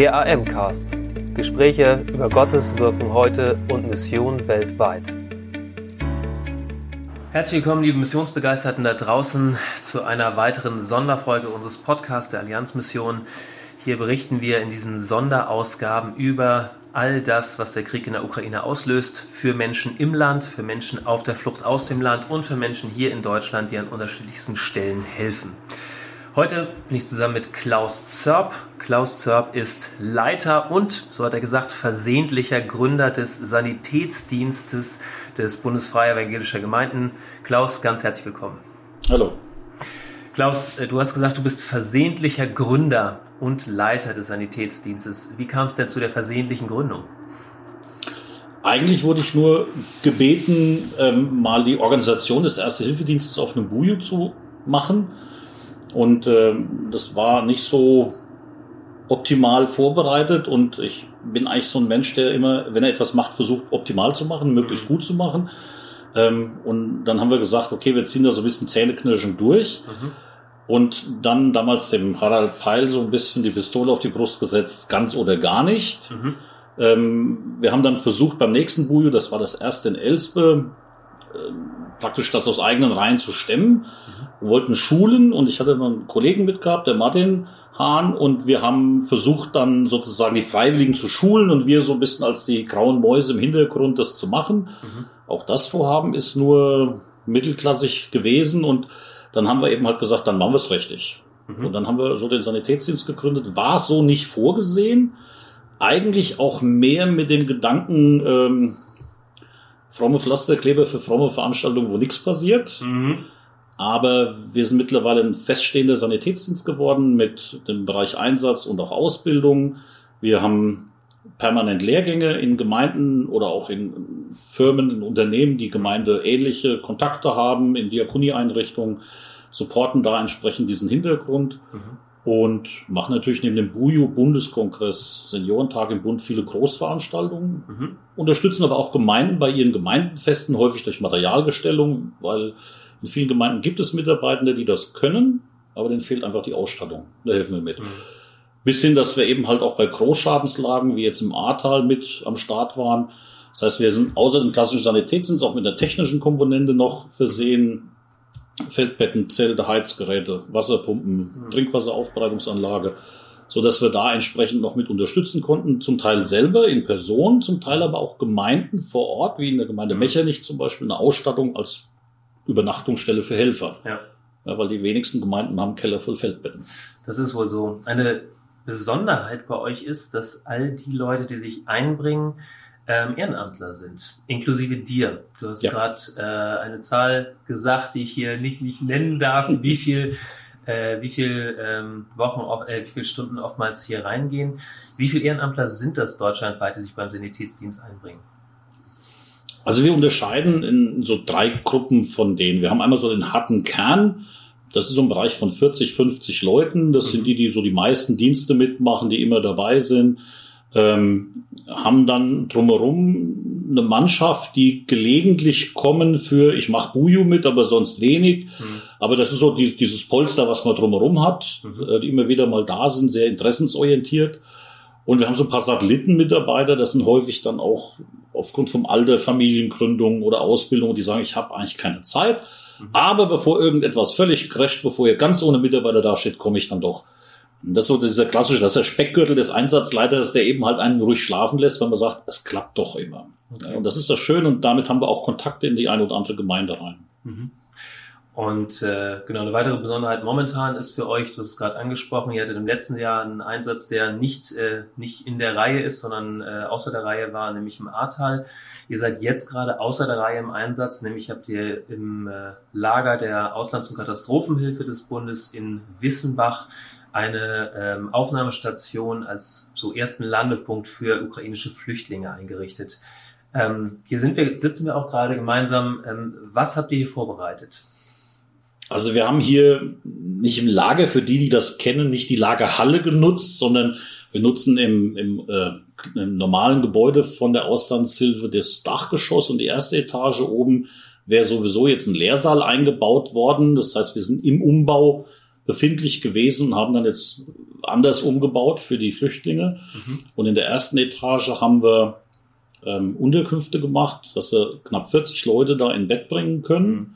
Der AM-Cast. Gespräche über Gottes Wirken heute und Mission weltweit. Herzlich willkommen, liebe Missionsbegeisterten da draußen, zu einer weiteren Sonderfolge unseres Podcasts der Allianzmission. Hier berichten wir in diesen Sonderausgaben über all das, was der Krieg in der Ukraine auslöst, für Menschen im Land, für Menschen auf der Flucht aus dem Land und für Menschen hier in Deutschland, die an unterschiedlichsten Stellen helfen. Heute bin ich zusammen mit Klaus Zörp. Klaus Zörp ist Leiter und, so hat er gesagt, versehentlicher Gründer des Sanitätsdienstes des Bundesfreie Evangelischer Gemeinden. Klaus, ganz herzlich willkommen. Hallo. Klaus, äh, du hast gesagt, du bist versehentlicher Gründer und Leiter des Sanitätsdienstes. Wie kam es denn zu der versehentlichen Gründung? Eigentlich wurde ich nur gebeten, ähm, mal die Organisation des Erste-Hilfe-Dienstes auf einem Buju zu machen und äh, das war nicht so optimal vorbereitet und ich bin eigentlich so ein Mensch, der immer, wenn er etwas macht, versucht optimal zu machen, möglichst gut zu machen. Ähm, und dann haben wir gesagt, okay, wir ziehen da so ein bisschen Zähneknirschen durch. Mhm. Und dann damals dem Harald Peil so ein bisschen die Pistole auf die Brust gesetzt, ganz oder gar nicht. Mhm. Ähm, wir haben dann versucht beim nächsten Bujo, das war das erste in Elsbe, äh, praktisch das aus eigenen Reihen zu stemmen. Wir wollten schulen und ich hatte einen Kollegen mitgehabt, der Martin Hahn, und wir haben versucht dann sozusagen die Freiwilligen zu schulen und wir so ein bisschen als die grauen Mäuse im Hintergrund das zu machen. Mhm. Auch das Vorhaben ist nur mittelklassig gewesen und dann haben wir eben halt gesagt, dann machen wir es richtig. Mhm. Und dann haben wir so den Sanitätsdienst gegründet. War so nicht vorgesehen. Eigentlich auch mehr mit dem Gedanken, ähm, fromme Pflasterkleber für fromme Veranstaltungen, wo nichts passiert. Mhm. Aber wir sind mittlerweile ein feststehender Sanitätsdienst geworden mit dem Bereich Einsatz und auch Ausbildung. Wir haben permanent Lehrgänge in Gemeinden oder auch in Firmen, in Unternehmen, die gemeindeähnliche Kontakte haben, in Diakonieeinrichtungen, supporten da entsprechend diesen Hintergrund. Mhm und machen natürlich neben dem BUJU Bundeskongress Seniorentag im Bund viele Großveranstaltungen, mhm. unterstützen aber auch Gemeinden bei ihren Gemeindenfesten, häufig durch Materialgestellung, weil in vielen Gemeinden gibt es Mitarbeitende, die das können, aber denen fehlt einfach die Ausstattung. Da helfen wir mit. Mhm. Bis hin, dass wir eben halt auch bei Großschadenslagen, wie jetzt im Ahrtal, mit am Start waren. Das heißt, wir sind außer dem klassischen Sanitätsdienst auch mit der technischen Komponente noch versehen, Feldbetten, Zelte, Heizgeräte, Wasserpumpen, mhm. Trinkwasseraufbereitungsanlage, so dass wir da entsprechend noch mit unterstützen konnten. Zum Teil selber in Person, zum Teil aber auch Gemeinden vor Ort, wie in der Gemeinde mhm. Mechernich zum Beispiel, eine Ausstattung als Übernachtungsstelle für Helfer. Ja. ja. weil die wenigsten Gemeinden haben Keller voll Feldbetten. Das ist wohl so. Eine Besonderheit bei euch ist, dass all die Leute, die sich einbringen, ähm, Ehrenamtler sind, inklusive dir. Du hast ja. gerade äh, eine Zahl gesagt, die ich hier nicht, nicht nennen darf, wie viel äh, wie viel ähm, Wochen, äh, wie viele Stunden oftmals hier reingehen. Wie viele Ehrenamtler sind das deutschlandweit, die sich beim Sanitätsdienst einbringen? Also wir unterscheiden in so drei Gruppen von denen. Wir haben einmal so den harten Kern. Das ist so ein Bereich von 40, 50 Leuten. Das mhm. sind die, die so die meisten Dienste mitmachen, die immer dabei sind ähm, haben dann drumherum eine Mannschaft, die gelegentlich kommen für, ich mache Buju mit, aber sonst wenig. Mhm. Aber das ist so die, dieses Polster, was man drumherum hat, mhm. äh, die immer wieder mal da sind, sehr interessensorientiert. Und wir haben so ein paar Satellitenmitarbeiter, das sind häufig dann auch aufgrund vom Alter, Familiengründung oder Ausbildung, die sagen, ich habe eigentlich keine Zeit. Mhm. Aber bevor irgendetwas völlig crasht, bevor ihr ganz ohne Mitarbeiter dasteht, komme ich dann doch. Das ist so dieser klassische, das ist der Speckgürtel des Einsatzleiters, der eben halt einen ruhig schlafen lässt, wenn man sagt, es klappt doch immer. Okay. Und das ist das Schöne und damit haben wir auch Kontakte in die eine oder andere Gemeinde rein. Mhm. Und äh, genau, eine weitere Besonderheit momentan ist für euch, du hast es gerade angesprochen, ihr hattet im letzten Jahr einen Einsatz, der nicht, äh, nicht in der Reihe ist, sondern äh, außer der Reihe war, nämlich im Ahrtal. Ihr seid jetzt gerade außer der Reihe im Einsatz, nämlich habt ihr im äh, Lager der Auslands- und Katastrophenhilfe des Bundes in Wissenbach eine ähm, Aufnahmestation als so ersten Landepunkt für ukrainische Flüchtlinge eingerichtet. Ähm, hier sind wir, sitzen wir auch gerade gemeinsam. Ähm, was habt ihr hier vorbereitet? Also wir haben hier nicht im Lager, für die, die das kennen, nicht die Lagerhalle genutzt, sondern wir nutzen im, im, äh, im normalen Gebäude von der Auslandshilfe das Dachgeschoss und die erste Etage oben wäre sowieso jetzt ein Lehrsaal eingebaut worden. Das heißt, wir sind im Umbau befindlich gewesen und haben dann jetzt anders umgebaut für die Flüchtlinge. Mhm. Und in der ersten Etage haben wir ähm, Unterkünfte gemacht, dass wir knapp 40 Leute da in Bett bringen können. Mhm.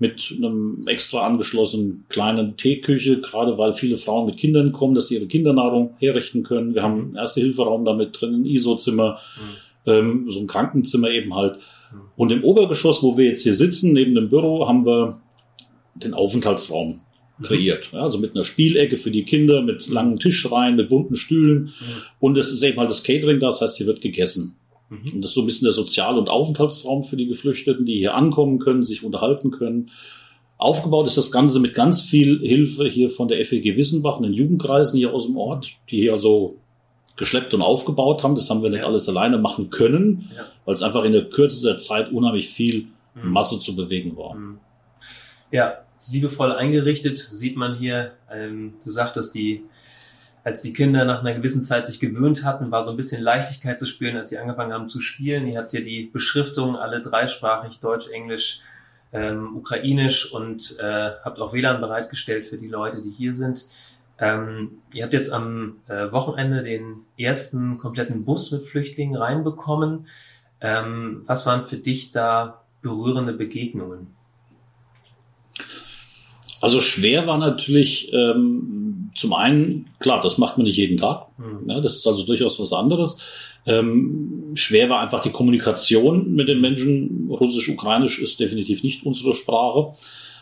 Mit einem extra angeschlossenen kleinen Teeküche, gerade weil viele Frauen mit Kindern kommen, dass sie ihre Kindernahrung herrichten können. Wir haben einen Erste-Hilferaum damit drin, ein ISO-Zimmer, mhm. ähm, so ein Krankenzimmer eben halt. Mhm. Und im Obergeschoss, wo wir jetzt hier sitzen, neben dem Büro, haben wir den Aufenthaltsraum mhm. Kreiert. Ja, also mit einer Spielecke für die Kinder, mit langen Tischreihen, mit bunten Stühlen. Mhm. Und es ist eben halt das Catering da, das heißt, hier wird gegessen. Mhm. Und das ist so ein bisschen der Sozial- und Aufenthaltsraum für die Geflüchteten, die hier ankommen können, sich unterhalten können. Aufgebaut ist das Ganze mit ganz viel Hilfe hier von der FEG Wissenbach, den Jugendkreisen hier aus dem Ort, die hier also geschleppt und aufgebaut haben. Das haben wir nicht ja. alles alleine machen können, ja. weil es einfach in der Kürze der Zeit unheimlich viel mhm. Masse zu bewegen war. Mhm. Ja, liebevoll eingerichtet sieht man hier, ähm, du sagtest, die als die Kinder nach einer gewissen Zeit sich gewöhnt hatten, war so ein bisschen Leichtigkeit zu spüren, als sie angefangen haben zu spielen. Ihr habt ja die Beschriftung alle dreisprachig, Deutsch, Englisch, ähm, Ukrainisch und äh, habt auch WLAN bereitgestellt für die Leute, die hier sind. Ähm, ihr habt jetzt am äh, Wochenende den ersten kompletten Bus mit Flüchtlingen reinbekommen. Ähm, was waren für dich da berührende Begegnungen? Also schwer war natürlich ähm, zum einen, klar, das macht man nicht jeden Tag. Mhm. Ja, das ist also durchaus was anderes. Ähm, schwer war einfach die Kommunikation mit den Menschen. Russisch, Ukrainisch ist definitiv nicht unsere Sprache.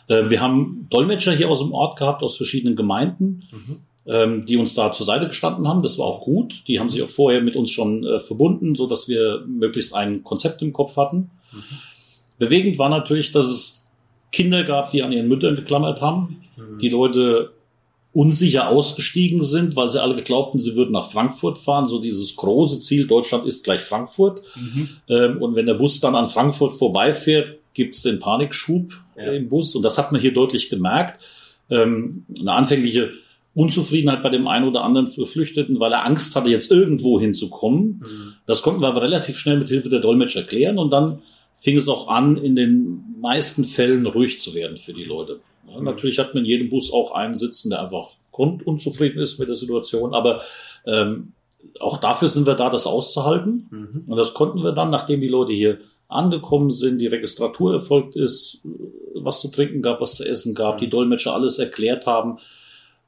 Äh, wir haben Dolmetscher hier aus dem Ort gehabt, aus verschiedenen Gemeinden, mhm. ähm, die uns da zur Seite gestanden haben. Das war auch gut. Die haben sich auch vorher mit uns schon äh, verbunden, so dass wir möglichst ein Konzept im Kopf hatten. Mhm. Bewegend war natürlich, dass es Kinder gab, die an ihren Müttern geklammert haben. Mhm. Die Leute unsicher ausgestiegen sind, weil sie alle glaubten, sie würden nach Frankfurt fahren. So dieses große Ziel, Deutschland ist gleich Frankfurt. Mhm. Ähm, und wenn der Bus dann an Frankfurt vorbeifährt, gibt es den Panikschub ja. im Bus. Und das hat man hier deutlich gemerkt. Ähm, eine anfängliche Unzufriedenheit bei dem einen oder anderen Geflüchteten, weil er Angst hatte, jetzt irgendwo hinzukommen. Mhm. Das konnten wir aber relativ schnell mit Hilfe der Dolmetscher klären. Und dann fing es auch an, in den meisten Fällen ruhig zu werden für die Leute. Ja, mhm. Natürlich hat man in jedem Bus auch einen sitzen, der einfach grundunzufrieden ist mit der Situation, aber ähm, auch dafür sind wir da, das auszuhalten. Mhm. Und das konnten wir dann, nachdem die Leute hier angekommen sind, die Registratur erfolgt ist, was zu trinken gab, was zu essen gab, die Dolmetscher alles erklärt haben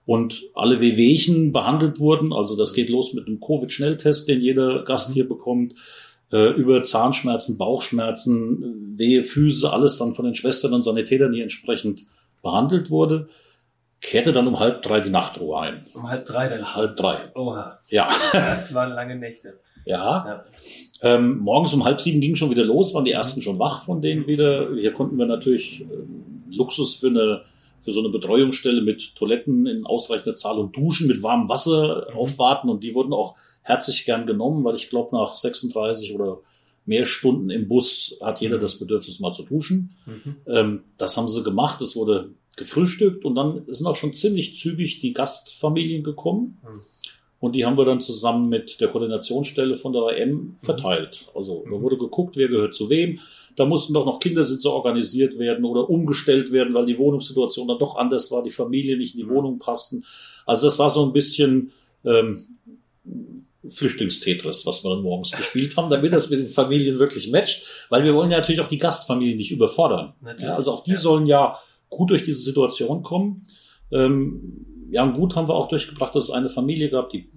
und alle Wehwehchen behandelt wurden. Also das geht los mit einem Covid-Schnelltest, den jeder Gast mhm. hier bekommt äh, über Zahnschmerzen, Bauchschmerzen, Wehe, Füße, alles dann von den Schwestern und Sanitätern hier entsprechend behandelt wurde, kehrte dann um halb drei die Nachtruhe ein. Um halb drei dann? Halb drei. Oha. Ja. Das waren lange Nächte. Ja. ja. Ähm, morgens um halb sieben ging schon wieder los, waren die ersten schon wach von denen wieder. Hier konnten wir natürlich äh, Luxus für eine für so eine Betreuungsstelle mit Toiletten in ausreichender Zahl und Duschen mit warmem Wasser mhm. aufwarten und die wurden auch herzlich gern genommen, weil ich glaube, nach 36 oder mehr Stunden im Bus hat jeder mhm. das Bedürfnis, mal zu duschen. Mhm. Ähm, das haben sie gemacht. Es wurde gefrühstückt und dann sind auch schon ziemlich zügig die Gastfamilien gekommen. Mhm. Und die haben wir dann zusammen mit der Koordinationsstelle von der AM mhm. verteilt. Also da mhm. wurde geguckt, wer gehört zu wem. Da mussten doch noch Kindersitze organisiert werden oder umgestellt werden, weil die Wohnungssituation dann doch anders war, die Familien nicht in die Wohnung passten. Also das war so ein bisschen ähm, Flüchtlingstetris, was wir dann morgens gespielt haben, damit das mit den Familien wirklich matcht, weil wir wollen ja natürlich auch die Gastfamilien nicht überfordern. Ja, also auch die ja. sollen ja gut durch diese Situation kommen. Ähm, ja, und gut haben wir auch durchgebracht, dass es eine Familie gab, die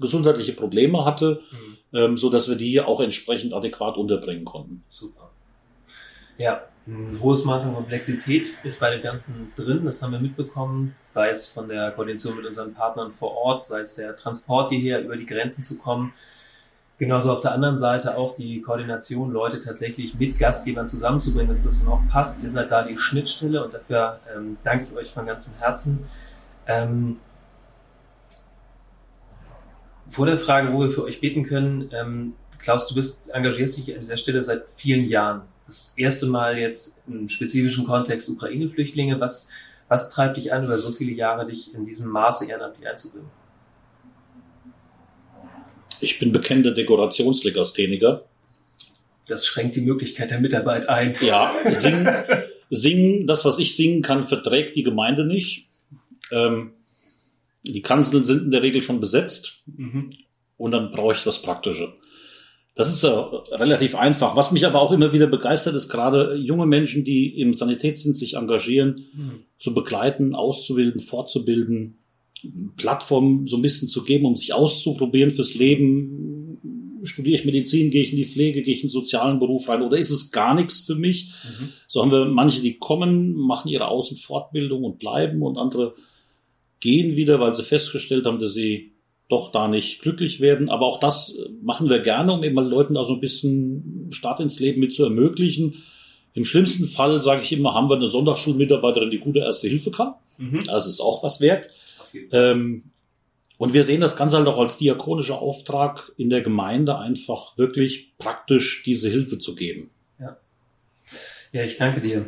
gesundheitliche Probleme hatte, mhm. ähm, so dass wir die auch entsprechend adäquat unterbringen konnten. Super. Ja, ein hohes Maß an Komplexität ist bei dem Ganzen drin, das haben wir mitbekommen, sei es von der Koordination mit unseren Partnern vor Ort, sei es der Transport hierher über die Grenzen zu kommen. Genauso auf der anderen Seite auch die Koordination, Leute tatsächlich mit Gastgebern zusammenzubringen, dass das dann auch passt. Ihr seid da die Schnittstelle und dafür ähm, danke ich euch von ganzem Herzen. Ähm, vor der Frage, wo wir für euch beten können, ähm, Klaus, du bist, engagierst dich an dieser Stelle seit vielen Jahren das erste Mal jetzt im spezifischen Kontext Ukraine-Flüchtlinge. Was, was treibt dich an, über so viele Jahre dich in diesem Maße ehrenamtlich einzubringen? Ich bin bekennender Dekorationslegastheniker. Das schränkt die Möglichkeit der Mitarbeit ein. Ja, singen, singen, das, was ich singen kann, verträgt die Gemeinde nicht. Ähm, die Kanzeln sind in der Regel schon besetzt mhm. und dann brauche ich das Praktische. Das ist äh, relativ einfach. Was mich aber auch immer wieder begeistert, ist gerade junge Menschen, die im Sanitätsdienst sich engagieren, mhm. zu begleiten, auszubilden, fortzubilden, Plattform so ein bisschen zu geben, um sich auszuprobieren fürs Leben. Studiere ich Medizin, gehe ich in die Pflege, gehe ich in den sozialen Beruf rein oder ist es gar nichts für mich? Mhm. So haben wir manche, die kommen, machen ihre Außenfortbildung und bleiben und andere gehen wieder, weil sie festgestellt haben, dass sie doch da nicht glücklich werden. Aber auch das machen wir gerne, um eben mal Leuten da so ein bisschen Start ins Leben mit zu ermöglichen. Im schlimmsten Fall, sage ich immer, haben wir eine Sonntagsschulmitarbeiterin, die gute erste Hilfe kann. Mhm. Das ist auch was wert. Ähm, und wir sehen das Ganze halt auch als diakonischer Auftrag in der Gemeinde, einfach wirklich praktisch diese Hilfe zu geben. Ja, ja ich danke dir.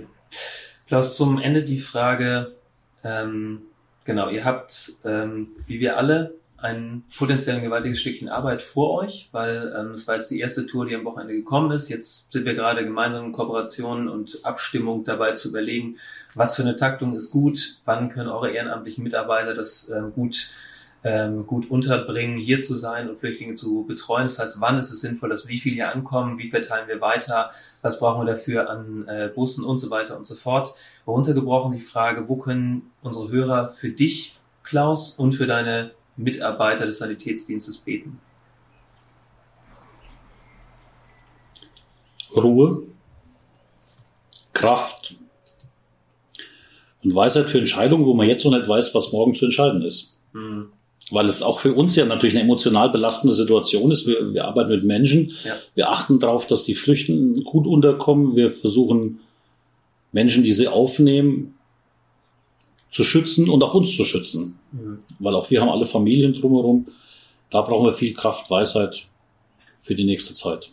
Klaus, zum Ende die Frage, ähm, genau, ihr habt, ähm, wie wir alle, ein potenziell gewaltiges Stückchen Arbeit vor euch, weil ähm, es war jetzt die erste Tour, die am Wochenende gekommen ist. Jetzt sind wir gerade gemeinsam in Kooperation und Abstimmung dabei zu überlegen, was für eine Taktung ist gut, wann können eure ehrenamtlichen Mitarbeiter das ähm, gut ähm, gut unterbringen, hier zu sein und Flüchtlinge zu betreuen. Das heißt, wann ist es sinnvoll, dass wie viel hier ankommen, wie verteilen wir weiter, was brauchen wir dafür an äh, Bussen und so weiter und so fort. Runtergebrochen die Frage, wo können unsere Hörer für dich, Klaus, und für deine Mitarbeiter des Sanitätsdienstes beten? Ruhe, Kraft und Weisheit für Entscheidungen, wo man jetzt noch nicht weiß, was morgen zu entscheiden ist. Mhm. Weil es auch für uns ja natürlich eine emotional belastende Situation ist. Wir, wir arbeiten mit Menschen. Ja. Wir achten darauf, dass die Flüchtenden gut unterkommen. Wir versuchen Menschen, die sie aufnehmen, zu schützen und auch uns zu schützen. Mhm. Weil auch wir haben alle Familien drumherum. Da brauchen wir viel Kraft, Weisheit für die nächste Zeit.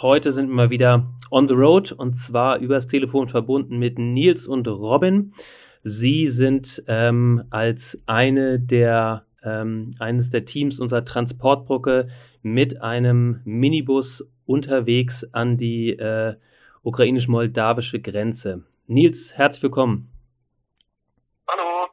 Heute sind wir mal wieder on the road und zwar übers Telefon verbunden mit Nils und Robin. Sie sind ähm, als eine der, ähm, eines der Teams unserer Transportbrücke mit einem Minibus unterwegs an die äh, ukrainisch-moldawische Grenze. Nils, herzlich willkommen. Hallo.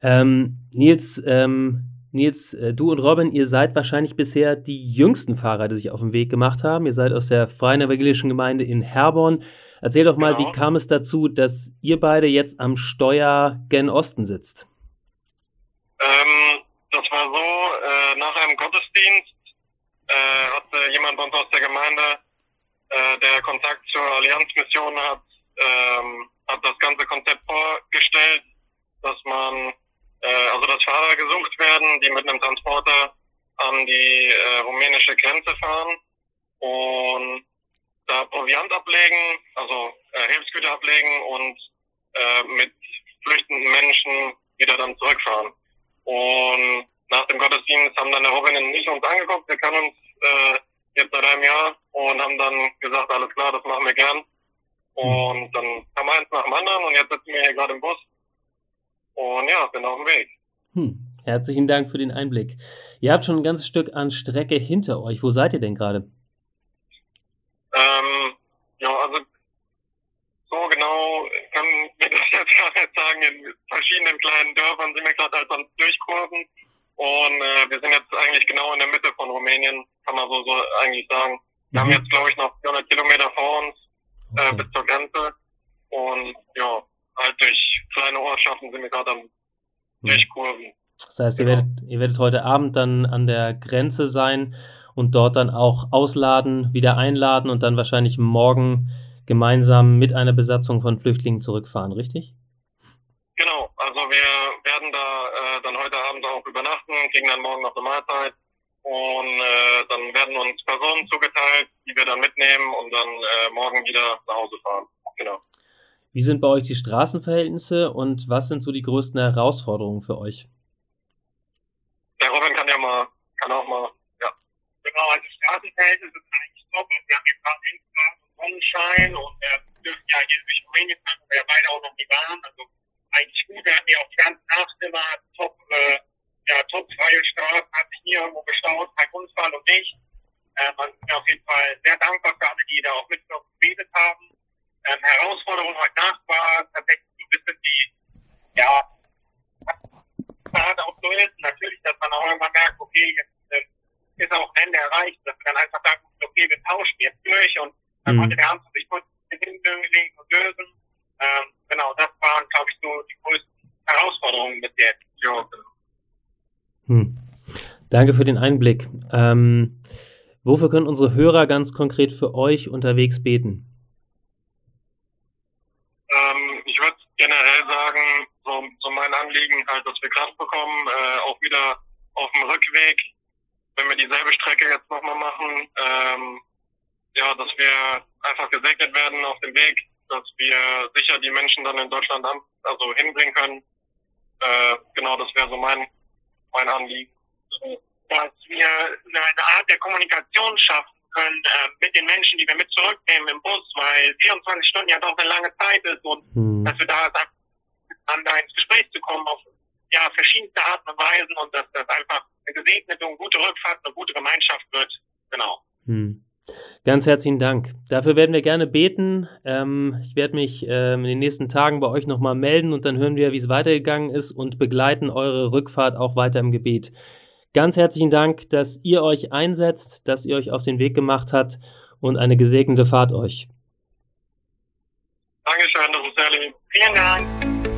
Ähm, Nils, ähm, Nils, äh, du und Robin, ihr seid wahrscheinlich bisher die jüngsten Fahrer, die sich auf den Weg gemacht haben. Ihr seid aus der Freien Evangelischen Gemeinde in Herborn. Erzähl doch mal, genau. wie kam es dazu, dass ihr beide jetzt am Steuer gen Osten sitzt? Ähm, das war so, äh, nach einem Gottesdienst äh, hatte jemand bei uns aus der Gemeinde, äh, der Kontakt zur Allianzmission hat, ähm, hat das ganze Konzept vorgestellt, dass man, äh, also dass Fahrer gesucht werden, die mit einem Transporter an die äh, rumänische Grenze fahren und da Proviant ablegen, also äh, Hilfsgüter ablegen und äh, mit flüchtenden Menschen wieder dann zurückfahren. Und nach dem Gottesdienst haben dann der Robin und ich uns angeguckt, wir kennen uns äh, jetzt seit einem Jahr und haben dann gesagt, alles klar, das machen wir gern. Und dann kam eins nach dem anderen und jetzt sitzen wir hier gerade im Bus. Und ja, sind auf dem Weg. Hm. Herzlichen Dank für den Einblick. Ihr habt schon ein ganzes Stück an Strecke hinter euch. Wo seid ihr denn gerade? Ähm, ja, also so genau kann wir das jetzt gar nicht sagen. In verschiedenen kleinen Dörfern sind wir gerade halt am Durchkurven. Und äh, wir sind jetzt eigentlich genau in der Mitte von Rumänien, kann man so, so eigentlich sagen. Wir mhm. haben jetzt, glaube ich, noch 400 Kilometer vor uns äh, okay. bis zur Grenze. Und ja, halt durch kleine Ortschaften sind wir gerade am mhm. Durchkurven. Das heißt, genau. ihr, werdet, ihr werdet heute Abend dann an der Grenze sein und dort dann auch ausladen, wieder einladen und dann wahrscheinlich morgen gemeinsam mit einer Besatzung von Flüchtlingen zurückfahren, richtig? Genau, also wir werden da äh, dann heute Abend auch übernachten, kriegen dann morgen noch eine Mahlzeit und äh, dann werden uns Personen zugeteilt, die wir dann mitnehmen und dann äh, morgen wieder nach Hause fahren. Genau. Wie sind bei euch die Straßenverhältnisse und was sind so die größten Herausforderungen für euch? Der Robin kann ja mal, kann auch mal Genau, also Straßenverhältnisse sind eigentlich top. Wir haben jetzt gerade Endgrad und Sonnenschein und wir dürfen ja hier durch Rumänien fahren, wo wir beide auch noch nie waren. Also eigentlich gut. Wir hatten ja auch die ganze Nacht immer top, äh, ja, top freie Straßen, hat sich nie irgendwo gestaut, kein Unfall und nicht. Äh, man ist mir auf jeden Fall sehr dankbar für alle, die da auch mit noch gebetet haben. Ähm, Herausforderung heute Nacht war tatsächlich so ein bisschen die, ja, Fahrt auch so ist. Natürlich, dass man auch irgendwann merkt, okay, jetzt äh, ist auch ein Ende erreicht, dass wir dann einfach sagen, okay, wir tauschen jetzt durch und dann Mhm. konnte der Arzt sich kurz hinlegen und lösen. Ähm, genau, das waren, glaube ich, so die größten Herausforderungen bis jetzt. Ja, genau. Hm. Danke für den Einblick. Ähm, wofür können unsere Hörer ganz konkret für euch unterwegs beten? Ähm, ich würde generell sagen, so, so mein Anliegen halt, dass wir Kraft bekommen, äh, auch wieder auf dem Rückweg, wenn wir dieselbe Strecke jetzt nochmal machen, ähm, ja, dass wir einfach gesegnet werden auf dem Weg, dass wir sicher die Menschen dann in Deutschland an, also hinbringen können. Äh, genau, das wäre so mein, mein Anliegen. dass wir eine Art der Kommunikation schaffen können äh, mit den Menschen, die wir mit zurücknehmen im Bus, weil 24 Stunden ja doch eine lange Zeit ist und Hm. dass wir da miteinander ins Gespräch zu kommen auf ja, verschiedenste Arten und Weisen und dass das einfach eine gesegnete und gute Rückfahrt, eine gute Gemeinschaft wird. Genau. Hm. Ganz herzlichen Dank. Dafür werden wir gerne beten. Ähm, ich werde mich ähm, in den nächsten Tagen bei euch nochmal melden und dann hören wir, wie es weitergegangen ist und begleiten eure Rückfahrt auch weiter im Gebet. Ganz herzlichen Dank, dass ihr euch einsetzt, dass ihr euch auf den Weg gemacht habt und eine gesegnete Fahrt euch. Dankeschön, lieb. Vielen Dank.